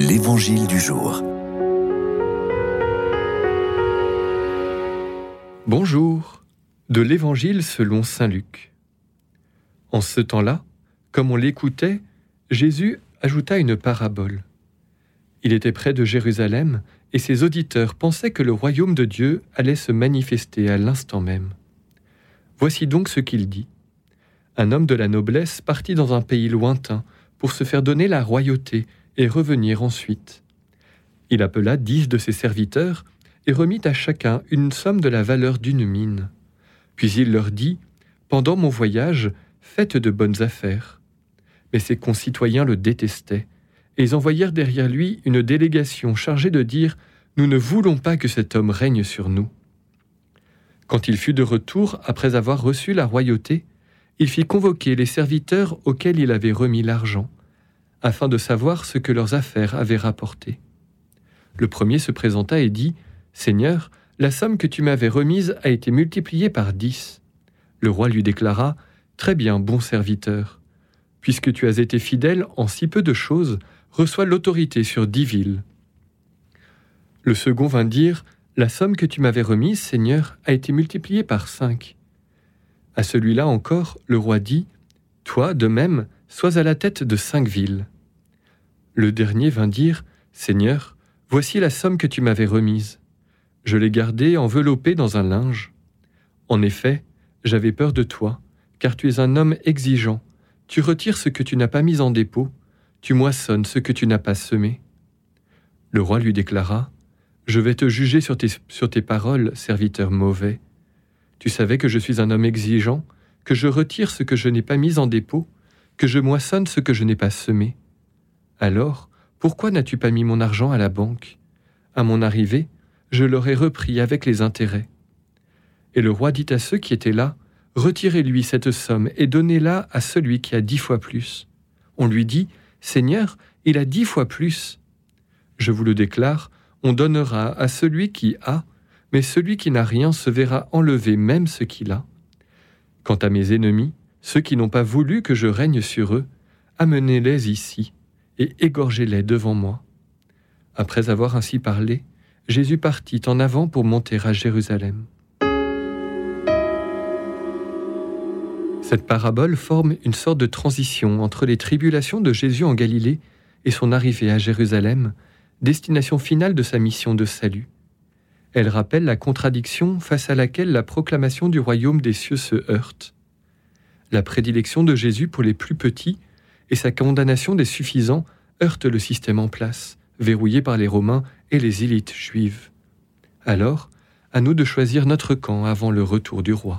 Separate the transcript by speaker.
Speaker 1: L'Évangile du jour.
Speaker 2: Bonjour, de l'Évangile selon Saint Luc. En ce temps-là, comme on l'écoutait, Jésus ajouta une parabole. Il était près de Jérusalem, et ses auditeurs pensaient que le royaume de Dieu allait se manifester à l'instant même. Voici donc ce qu'il dit. Un homme de la noblesse partit dans un pays lointain pour se faire donner la royauté et revenir ensuite. Il appela dix de ses serviteurs et remit à chacun une somme de la valeur d'une mine. Puis il leur dit, Pendant mon voyage, faites de bonnes affaires. Mais ses concitoyens le détestaient, et ils envoyèrent derrière lui une délégation chargée de dire, Nous ne voulons pas que cet homme règne sur nous. Quand il fut de retour après avoir reçu la royauté, il fit convoquer les serviteurs auxquels il avait remis l'argent afin de savoir ce que leurs affaires avaient rapporté. Le premier se présenta et dit, Seigneur, la somme que tu m'avais remise a été multipliée par dix. Le roi lui déclara, Très bien, bon serviteur. Puisque tu as été fidèle en si peu de choses, reçois l'autorité sur dix villes. Le second vint dire, La somme que tu m'avais remise, Seigneur, a été multipliée par cinq. À celui-là encore, le roi dit, Toi, de même, sois à la tête de cinq villes. Le dernier vint dire, Seigneur, voici la somme que tu m'avais remise. Je l'ai gardée enveloppée dans un linge. En effet, j'avais peur de toi, car tu es un homme exigeant. Tu retires ce que tu n'as pas mis en dépôt, tu moissonnes ce que tu n'as pas semé. Le roi lui déclara, Je vais te juger sur tes, sur tes paroles, serviteur mauvais. Tu savais que je suis un homme exigeant, que je retire ce que je n'ai pas mis en dépôt, que je moissonne ce que je n'ai pas semé. Alors, pourquoi n'as-tu pas mis mon argent à la banque? À mon arrivée, je l'aurais repris avec les intérêts. Et le roi dit à ceux qui étaient là, Retirez-lui cette somme et donnez-la à celui qui a dix fois plus. On lui dit, Seigneur, il a dix fois plus. Je vous le déclare, on donnera à celui qui a, mais celui qui n'a rien se verra enlever même ce qu'il a. Quant à mes ennemis, ceux qui n'ont pas voulu que je règne sur eux, amenez-les ici et égorgez-les devant moi. Après avoir ainsi parlé, Jésus partit en avant pour monter à Jérusalem. Cette parabole forme une sorte de transition entre les tribulations de Jésus en Galilée et son arrivée à Jérusalem, destination finale de sa mission de salut. Elle rappelle la contradiction face à laquelle la proclamation du royaume des cieux se heurte la prédilection de Jésus pour les plus petits et sa condamnation des suffisants heurtent le système en place, verrouillé par les Romains et les élites juives. Alors, à nous de choisir notre camp avant le retour du roi.